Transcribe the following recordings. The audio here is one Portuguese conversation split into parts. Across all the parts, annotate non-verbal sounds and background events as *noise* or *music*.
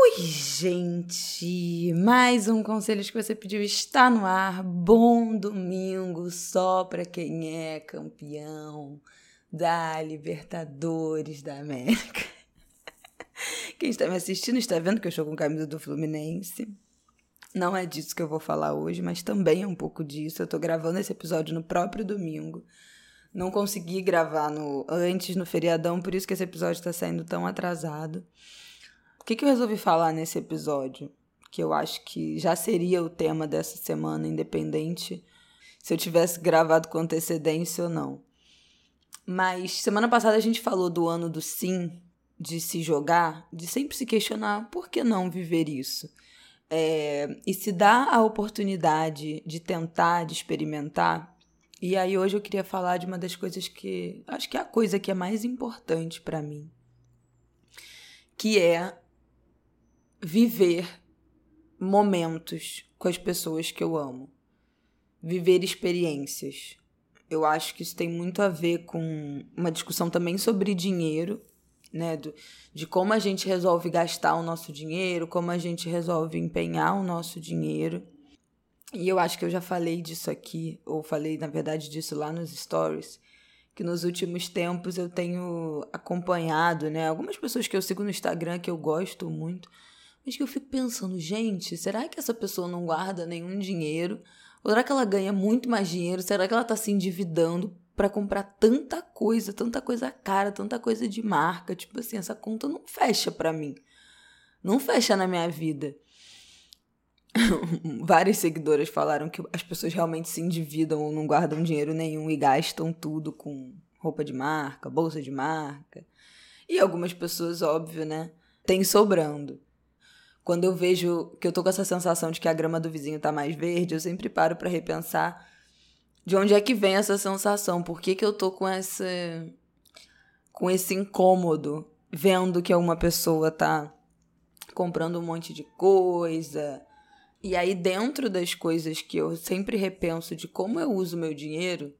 Ui, gente! Mais um Conselhos que você pediu está no ar. Bom domingo só para quem é campeão da Libertadores da América. *laughs* Quem está me assistindo está vendo que eu estou com camisa do Fluminense. Não é disso que eu vou falar hoje, mas também é um pouco disso. Eu estou gravando esse episódio no próprio domingo. Não consegui gravar no antes no feriadão, por isso que esse episódio está saindo tão atrasado. Que, que eu resolvi falar nesse episódio? Que eu acho que já seria o tema dessa semana, independente se eu tivesse gravado com antecedência ou não. Mas semana passada a gente falou do ano do sim, de se jogar, de sempre se questionar por que não viver isso. É, e se dá a oportunidade de tentar, de experimentar. E aí hoje eu queria falar de uma das coisas que acho que é a coisa que é mais importante para mim, que é viver momentos com as pessoas que eu amo, viver experiências. Eu acho que isso tem muito a ver com uma discussão também sobre dinheiro, né? Do, de como a gente resolve gastar o nosso dinheiro, como a gente resolve empenhar o nosso dinheiro. E eu acho que eu já falei disso aqui, ou falei, na verdade, disso lá nos stories, que nos últimos tempos eu tenho acompanhado, né? Algumas pessoas que eu sigo no Instagram que eu gosto muito, mas que eu fico pensando, gente, será que essa pessoa não guarda nenhum dinheiro? Ou será que ela ganha muito mais dinheiro? Será que ela está se endividando para comprar tanta coisa, tanta coisa cara, tanta coisa de marca? Tipo assim, essa conta não fecha para mim. Não fecha na minha vida. *laughs* Várias seguidoras falaram que as pessoas realmente se endividam ou não guardam dinheiro nenhum e gastam tudo com roupa de marca, bolsa de marca. E algumas pessoas, óbvio, né, tem sobrando. Quando eu vejo que eu tô com essa sensação de que a grama do vizinho tá mais verde, eu sempre paro para repensar de onde é que vem essa sensação, por que, que eu tô com esse com esse incômodo vendo que uma pessoa tá comprando um monte de coisa. E aí dentro das coisas que eu sempre repenso de como eu uso meu dinheiro,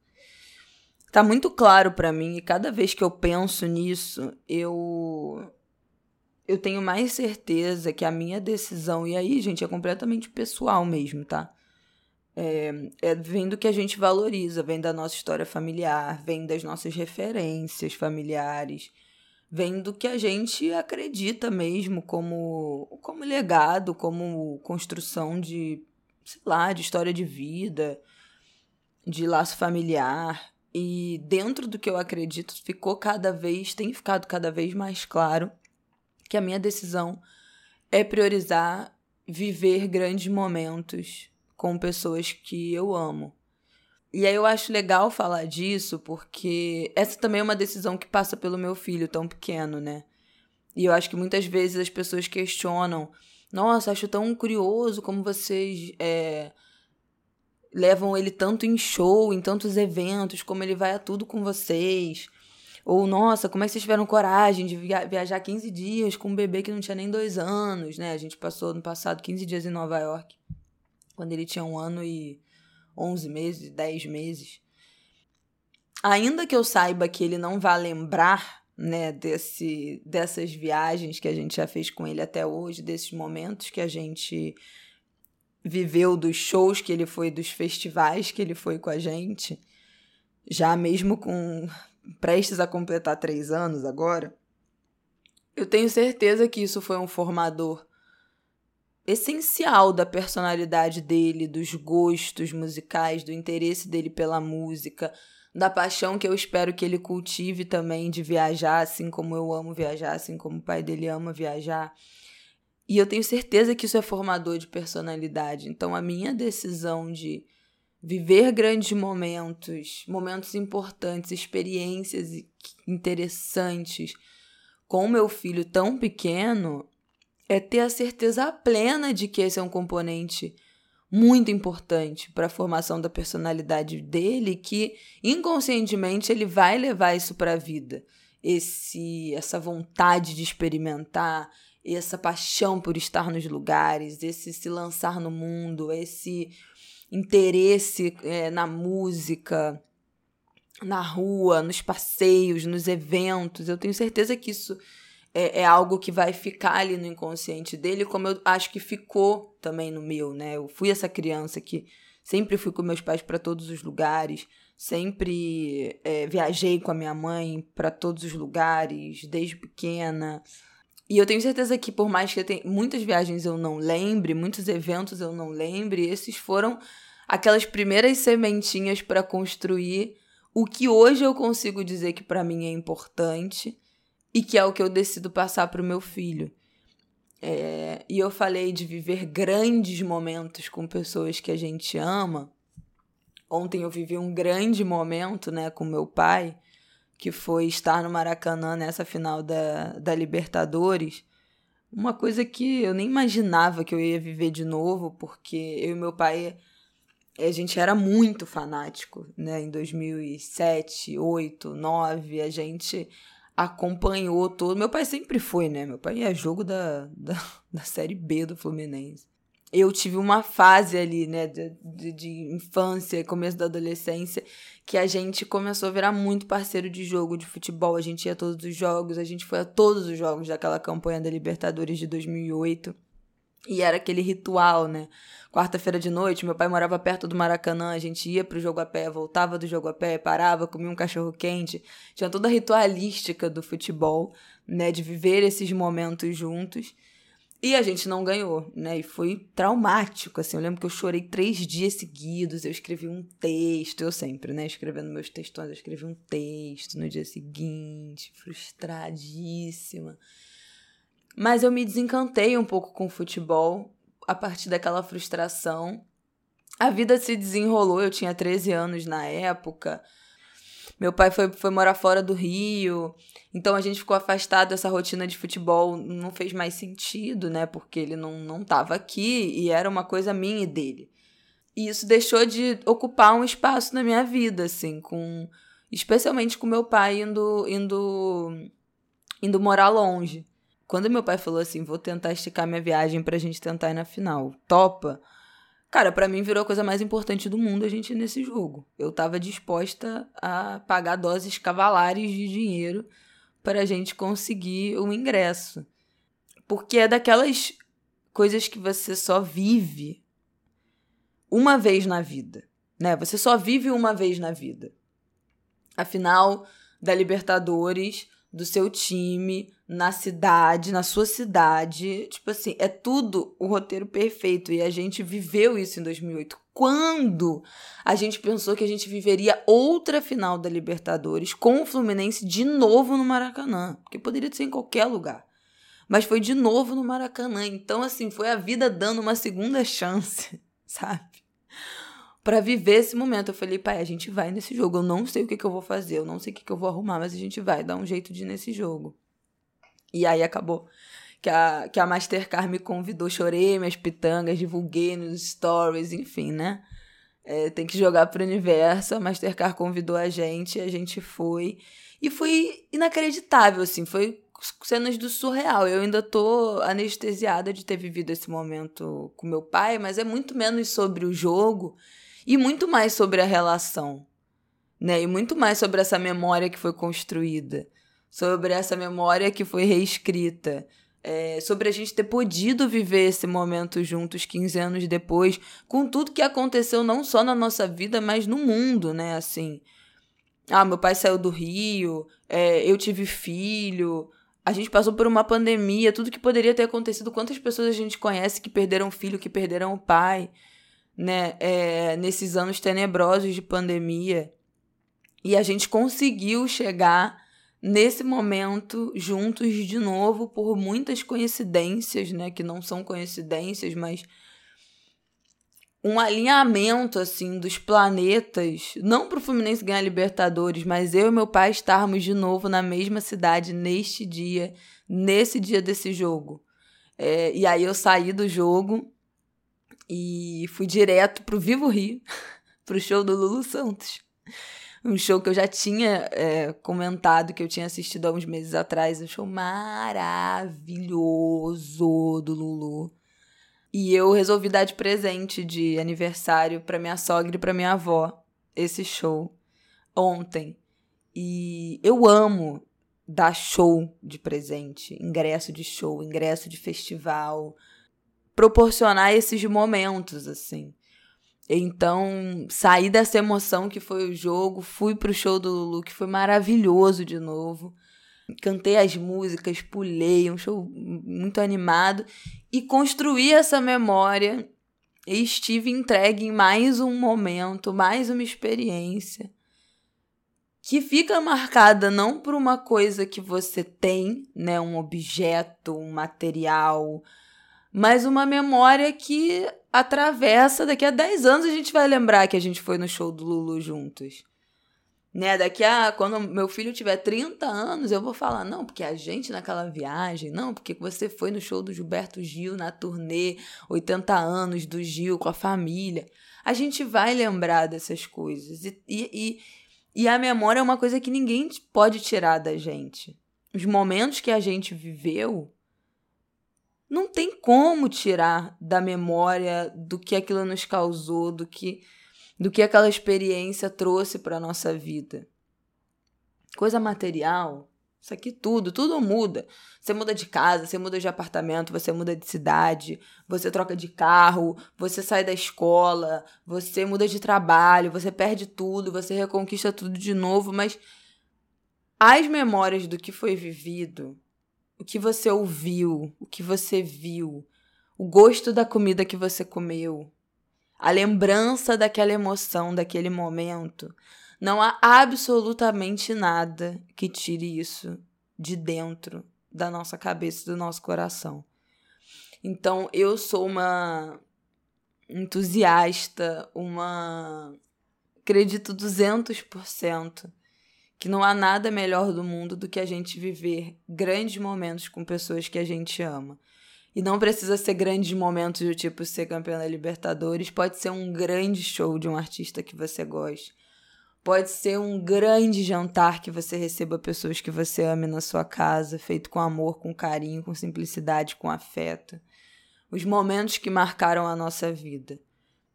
tá muito claro para mim e cada vez que eu penso nisso, eu eu tenho mais certeza que a minha decisão, e aí, gente, é completamente pessoal mesmo, tá? É, é, vem do que a gente valoriza, vem da nossa história familiar, vem das nossas referências familiares, vem do que a gente acredita mesmo como, como legado, como construção de, sei lá, de história de vida, de laço familiar. E dentro do que eu acredito, ficou cada vez, tem ficado cada vez mais claro que a minha decisão é priorizar viver grandes momentos com pessoas que eu amo. E aí eu acho legal falar disso porque essa também é uma decisão que passa pelo meu filho tão pequeno, né? E eu acho que muitas vezes as pessoas questionam: nossa, acho tão curioso como vocês é, levam ele tanto em show, em tantos eventos, como ele vai a tudo com vocês. Ou, nossa, como é que vocês tiveram coragem de via viajar 15 dias com um bebê que não tinha nem dois anos, né? A gente passou no passado 15 dias em Nova York, quando ele tinha um ano e 11 meses, 10 meses. Ainda que eu saiba que ele não vai lembrar, né, desse, dessas viagens que a gente já fez com ele até hoje, desses momentos que a gente viveu, dos shows que ele foi, dos festivais que ele foi com a gente, já mesmo com prestes a completar três anos agora, eu tenho certeza que isso foi um formador essencial da personalidade dele, dos gostos musicais, do interesse dele pela música, da paixão que eu espero que ele cultive também de viajar, assim como eu amo viajar, assim como o pai dele ama viajar. E eu tenho certeza que isso é formador de personalidade. Então a minha decisão de viver grandes momentos, momentos importantes, experiências interessantes com meu filho tão pequeno é ter a certeza plena de que esse é um componente muito importante para a formação da personalidade dele, que inconscientemente ele vai levar isso para a vida. Esse essa vontade de experimentar, essa paixão por estar nos lugares, esse se lançar no mundo, esse interesse é, na música, na rua, nos passeios, nos eventos. Eu tenho certeza que isso é, é, algo que vai ficar ali no inconsciente dele, como eu acho que ficou também no meu, né? Eu fui essa criança que sempre fui com meus pais para todos os lugares, sempre é, viajei com a minha mãe para todos os lugares, desde pequena. E eu tenho certeza que, por mais que eu tenha, muitas viagens eu não lembre, muitos eventos eu não lembre, esses foram aquelas primeiras sementinhas para construir o que hoje eu consigo dizer que para mim é importante e que é o que eu decido passar para o meu filho. É, e eu falei de viver grandes momentos com pessoas que a gente ama. Ontem eu vivi um grande momento né, com meu pai, que foi estar no Maracanã nessa final da, da Libertadores. Uma coisa que eu nem imaginava que eu ia viver de novo, porque eu e meu pai a gente era muito fanático, né? Em 2007, 2008, 2009, a gente acompanhou todo. Meu pai sempre foi, né? Meu pai é jogo da, da, *laughs* da Série B do Fluminense. Eu tive uma fase ali, né, de, de, infância, começo da adolescência, que a gente começou a virar muito parceiro de jogo de futebol. A gente ia a todos os jogos, a gente foi a todos os jogos daquela campanha da Libertadores de 2008. E era aquele ritual, né? Quarta-feira de noite, meu pai morava perto do Maracanã, a gente ia pro jogo a pé, voltava do jogo a pé, parava, comia um cachorro quente. Tinha toda a ritualística do futebol, né? De viver esses momentos juntos. E a gente não ganhou, né? E foi traumático, assim. Eu lembro que eu chorei três dias seguidos, eu escrevi um texto, eu sempre, né? Escrevendo meus textões, eu escrevi um texto no dia seguinte, frustradíssima. Mas eu me desencantei um pouco com o futebol a partir daquela frustração. A vida se desenrolou, eu tinha 13 anos na época. Meu pai foi, foi morar fora do Rio, então a gente ficou afastado dessa rotina de futebol, não fez mais sentido, né? Porque ele não, não tava aqui e era uma coisa minha e dele. E isso deixou de ocupar um espaço na minha vida, assim, com especialmente com meu pai indo indo indo morar longe. Quando meu pai falou assim, vou tentar esticar minha viagem pra gente tentar ir na final, topa? Cara, para mim virou a coisa mais importante do mundo a gente nesse jogo. Eu tava disposta a pagar doses cavalares de dinheiro para a gente conseguir o ingresso. Porque é daquelas coisas que você só vive uma vez na vida, né? Você só vive uma vez na vida. Afinal, da Libertadores, do seu time, na cidade, na sua cidade. Tipo assim, é tudo o roteiro perfeito. E a gente viveu isso em 2008. Quando a gente pensou que a gente viveria outra final da Libertadores com o Fluminense de novo no Maracanã. Porque poderia ser em qualquer lugar. Mas foi de novo no Maracanã. Então, assim, foi a vida dando uma segunda *laughs* chance, sabe? Para viver esse momento. Eu falei, pai, a gente vai nesse jogo. Eu não sei o que, que eu vou fazer, eu não sei o que, que eu vou arrumar, mas a gente vai dar um jeito de ir nesse jogo. E aí acabou que a, que a Mastercard me convidou, chorei minhas pitangas, divulguei nos stories, enfim, né? É, tem que jogar pro universo. A Mastercard convidou a gente, a gente foi. E foi inacreditável, assim, foi cenas do surreal. Eu ainda tô anestesiada de ter vivido esse momento com meu pai, mas é muito menos sobre o jogo e muito mais sobre a relação, né? E muito mais sobre essa memória que foi construída, sobre essa memória que foi reescrita, é, sobre a gente ter podido viver esse momento juntos 15 anos depois, com tudo que aconteceu não só na nossa vida, mas no mundo, né? Assim, ah, meu pai saiu do Rio, é, eu tive filho, a gente passou por uma pandemia, tudo que poderia ter acontecido, quantas pessoas a gente conhece que perderam filho, que perderam o pai né, é, nesses anos tenebrosos de pandemia. E a gente conseguiu chegar nesse momento juntos de novo por muitas coincidências, né, que não são coincidências, mas um alinhamento assim dos planetas, não para o Fluminense ganhar Libertadores, mas eu e meu pai estarmos de novo na mesma cidade neste dia, nesse dia desse jogo. É, e aí eu saí do jogo e fui direto pro Vivo Rio, *laughs* pro show do Lulu Santos. Um show que eu já tinha é, comentado, que eu tinha assistido há uns meses atrás. Um show maravilhoso do Lulu. E eu resolvi dar de presente de aniversário para minha sogra e para minha avó esse show ontem. E eu amo dar show de presente, ingresso de show, ingresso de festival, proporcionar esses momentos assim. Então, saí dessa emoção que foi o jogo, fui pro show do Lulu, que foi maravilhoso de novo cantei as músicas, pulei, um show muito animado e construí essa memória e estive entregue em mais um momento, mais uma experiência que fica marcada não por uma coisa que você tem, né, um objeto, um material, mas uma memória que atravessa, daqui a 10 anos a gente vai lembrar que a gente foi no show do Lulu juntos. Né, daqui a quando meu filho tiver 30 anos, eu vou falar, não, porque a gente naquela viagem, não, porque você foi no show do Gilberto Gil na turnê 80 anos do Gil com a família. A gente vai lembrar dessas coisas. E, e, e a memória é uma coisa que ninguém pode tirar da gente. Os momentos que a gente viveu não tem como tirar da memória do que aquilo nos causou, do que do que aquela experiência trouxe para nossa vida. Coisa material, isso aqui tudo, tudo muda. Você muda de casa, você muda de apartamento, você muda de cidade, você troca de carro, você sai da escola, você muda de trabalho, você perde tudo, você reconquista tudo de novo, mas as memórias do que foi vivido, o que você ouviu, o que você viu, o gosto da comida que você comeu, a lembrança daquela emoção, daquele momento, não há absolutamente nada que tire isso de dentro da nossa cabeça, do nosso coração. Então, eu sou uma entusiasta, uma. Acredito 200% que não há nada melhor do mundo do que a gente viver grandes momentos com pessoas que a gente ama. E não precisa ser grandes momentos do tipo ser campeão da Libertadores. Pode ser um grande show de um artista que você goste. Pode ser um grande jantar que você receba pessoas que você ame na sua casa, feito com amor, com carinho, com simplicidade, com afeto. Os momentos que marcaram a nossa vida.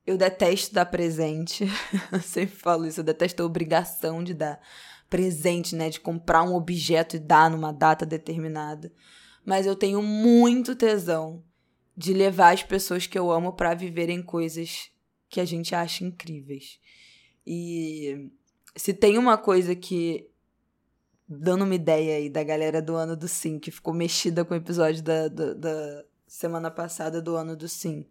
Eu detesto dar presente. *laughs* eu sempre falo isso, eu detesto a obrigação de dar presente, né? De comprar um objeto e dar numa data determinada mas eu tenho muito tesão de levar as pessoas que eu amo para viverem coisas que a gente acha incríveis. E se tem uma coisa que dando uma ideia aí da galera do ano do sim, que ficou mexida com o episódio da, da, da, semana passada do ano do sim.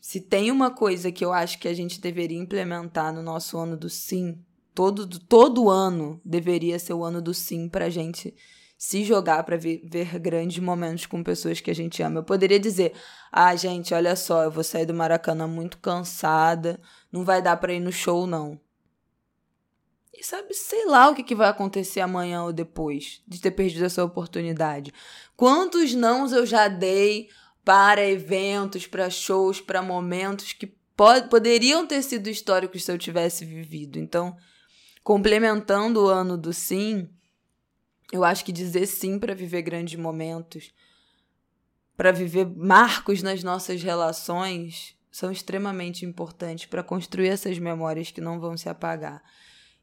Se tem uma coisa que eu acho que a gente deveria implementar no nosso ano do sim, todo, todo ano deveria ser o ano do sim pra gente se jogar para ver, ver, grandes momentos com pessoas que a gente ama. Eu poderia dizer: "Ah, gente, olha só, eu vou sair do Maracanã muito cansada, não vai dar para ir no show não". E sabe, sei lá o que, que vai acontecer amanhã ou depois de ter perdido essa oportunidade. Quantos nãos eu já dei para eventos, para shows, para momentos que pod poderiam ter sido históricos se eu tivesse vivido. Então, complementando o ano do sim, eu acho que dizer sim para viver grandes momentos, para viver marcos nas nossas relações, são extremamente importantes para construir essas memórias que não vão se apagar.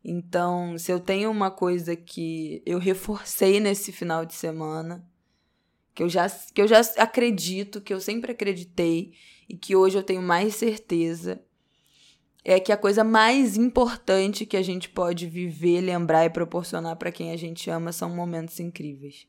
Então, se eu tenho uma coisa que eu reforcei nesse final de semana, que eu já, que eu já acredito, que eu sempre acreditei e que hoje eu tenho mais certeza, é que a coisa mais importante que a gente pode viver, lembrar e proporcionar para quem a gente ama são momentos incríveis.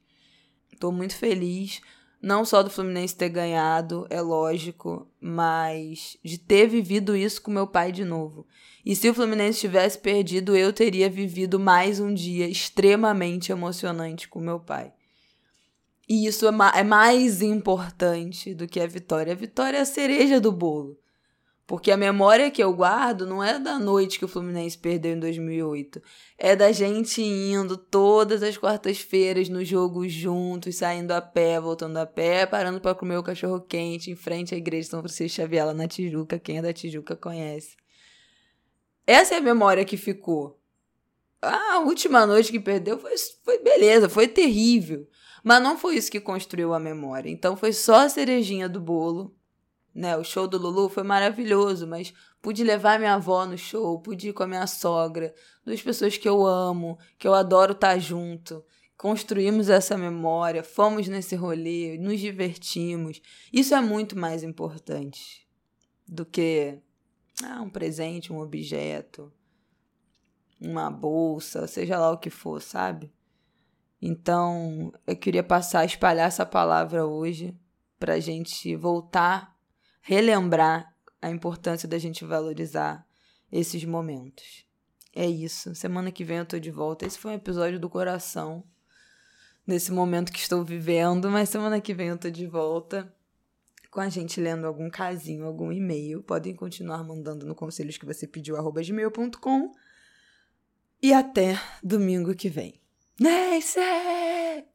Estou muito feliz, não só do Fluminense ter ganhado, é lógico, mas de ter vivido isso com meu pai de novo. E se o Fluminense tivesse perdido, eu teria vivido mais um dia extremamente emocionante com meu pai. E isso é, ma é mais importante do que a vitória. A vitória é a cereja do bolo. Porque a memória que eu guardo não é da noite que o Fluminense perdeu em 2008. É da gente indo todas as quartas-feiras no jogo juntos, saindo a pé, voltando a pé, parando para comer o cachorro quente em frente à igreja de São Francisco Xavier lá na Tijuca. Quem é da Tijuca conhece. Essa é a memória que ficou. A última noite que perdeu foi, foi beleza, foi terrível. Mas não foi isso que construiu a memória. Então foi só a cerejinha do bolo né? O show do Lulu foi maravilhoso, mas pude levar minha avó no show, pude ir com a minha sogra, duas pessoas que eu amo, que eu adoro estar junto. Construímos essa memória, fomos nesse rolê, nos divertimos. Isso é muito mais importante do que ah, um presente, um objeto, uma bolsa, seja lá o que for, sabe? Então, eu queria passar, espalhar essa palavra hoje para a gente voltar relembrar a importância da gente valorizar esses momentos. É isso. Semana que vem eu tô de volta. Esse foi um episódio do coração nesse momento que estou vivendo, mas semana que vem eu tô de volta com a gente lendo algum casinho, algum e-mail. Podem continuar mandando no conselhos que você pediu gmail.com. E até domingo que vem. Neyce!